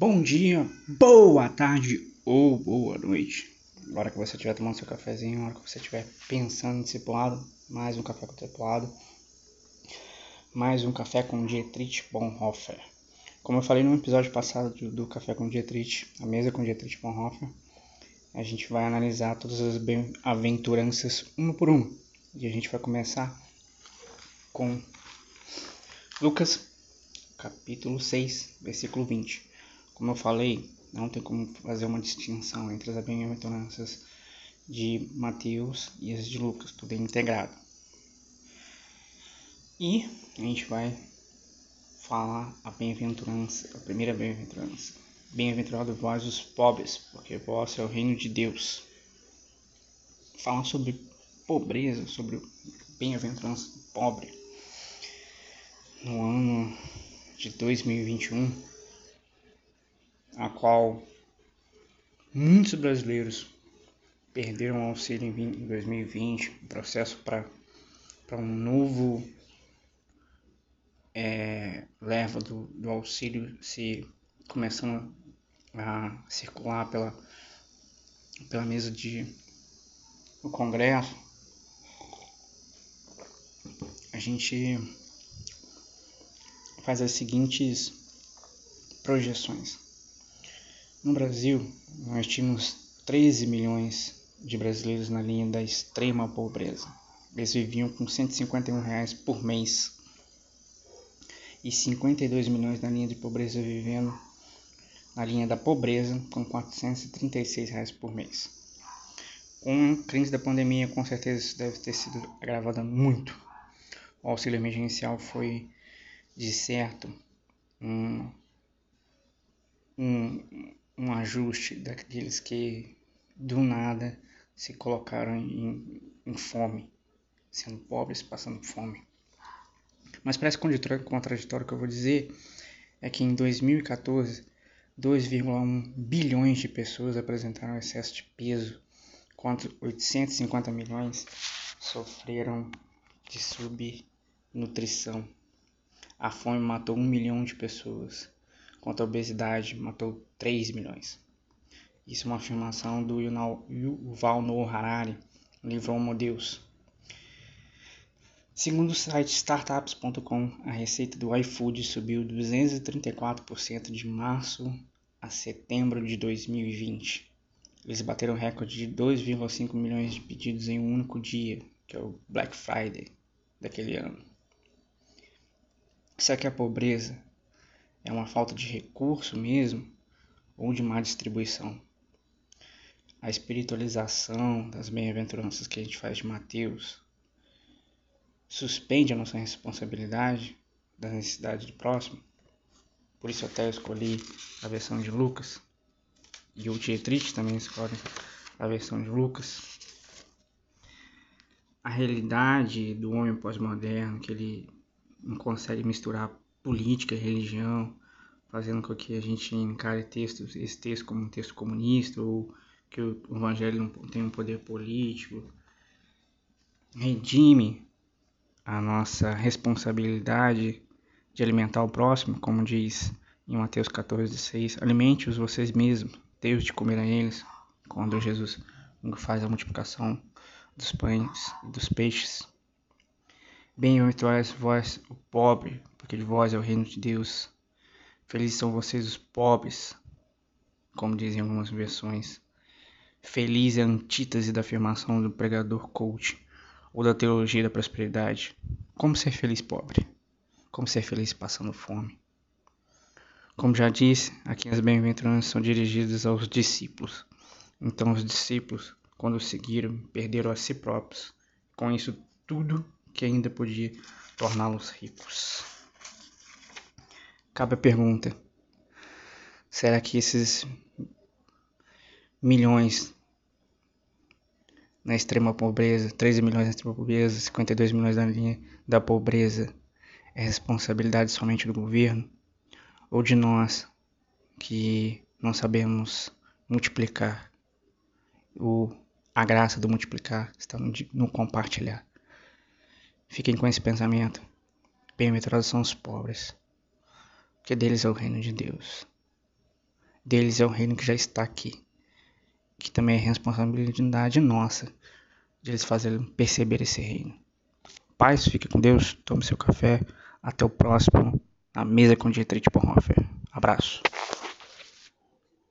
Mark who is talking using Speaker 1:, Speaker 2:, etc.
Speaker 1: Bom dia, boa tarde ou boa noite. Agora que você estiver tomando seu cafezinho, hora que você estiver pensando em discipulado, mais um café com discipulado, mais um café com Dietrich Bonhoeffer. Como eu falei no episódio passado do, do Café com Dietrich, a mesa com Dietrich Bonhoeffer, a gente vai analisar todas as bem-aventuranças uma por uma. E a gente vai começar com Lucas capítulo 6, versículo 20. Como eu falei, não tem como fazer uma distinção entre as bem-aventuranças de Mateus e as de Lucas, tudo é integrado. E a gente vai falar a bem-aventurança, a primeira bem-aventurança. Bem-aventurado vós os pobres, porque vós é o reino de Deus. Falar sobre pobreza, sobre bem-aventurança pobre. No ano de 2021, a qual muitos brasileiros perderam o auxílio em 2020, processo para um novo é, leva do, do auxílio se começando a circular pela, pela mesa de o Congresso, a gente faz as seguintes projeções. No Brasil, nós tínhamos 13 milhões de brasileiros na linha da extrema pobreza. Eles viviam com 151 reais por mês e 52 milhões na linha de pobreza vivendo na linha da pobreza com 436 reais por mês. Com a crise da pandemia, com certeza isso deve ter sido agravado muito. O auxílio emergencial foi, de certo, um, um, um ajuste daqueles que do nada se colocaram em, em fome, sendo pobres, passando fome. Mas parece contraditório o que eu vou dizer é que em 2014 2,1 bilhões de pessoas apresentaram excesso de peso, enquanto 850 milhões sofreram de subnutrição. A fome matou um milhão de pessoas quanto a obesidade matou 3 milhões. Isso é uma afirmação do Yuval Noah Harari, livro Homo Deus. Segundo o site startups.com, a receita do iFood subiu 234% de março a setembro de 2020. Eles bateram recorde de 2,5 milhões de pedidos em um único dia, que é o Black Friday daquele ano. Isso aqui é a pobreza é uma falta de recurso mesmo ou de má distribuição? A espiritualização das bem-aventuranças que a gente faz de Mateus suspende a nossa responsabilidade da necessidade do próximo. Por isso até eu escolhi a versão de Lucas. E o Dietrich também escolhe a versão de Lucas. A realidade do homem pós-moderno, que ele não consegue misturar política religião, fazendo com que a gente encare textos, esse texto como um texto comunista ou que o evangelho não tem um poder político. Redime a nossa responsabilidade de alimentar o próximo, como diz em Mateus 14, 6. Alimente-os vocês mesmos, Deus de comer a eles, quando Jesus faz a multiplicação dos pães e dos peixes. Bem-aventurais vós, o pobre, porque de vós é o reino de Deus. Felizes são vocês os pobres, como dizem algumas versões. Feliz é a antítese da afirmação do pregador coach ou da teologia da prosperidade. Como ser feliz pobre? Como ser feliz passando fome? Como já disse, aqui as bem-aventuranças são dirigidas aos discípulos. Então os discípulos, quando seguiram, perderam a si próprios. Com isso tudo que ainda podia torná-los ricos. Cabe a pergunta: será que esses milhões na extrema pobreza, 13 milhões na extrema pobreza, 52 milhões na linha da pobreza, é responsabilidade somente do governo ou de nós que não sabemos multiplicar? O, a graça do multiplicar está no, no compartilhar. Fiquem com esse pensamento. Bem-aventurados são os pobres que deles é o reino de Deus. deles é o reino que já está aqui, que também é responsabilidade nossa de eles fazerem perceber esse reino. Paz, fique com Deus, tome seu café, até o próximo, na mesa com Dietrich Bonhoeffer. Abraço.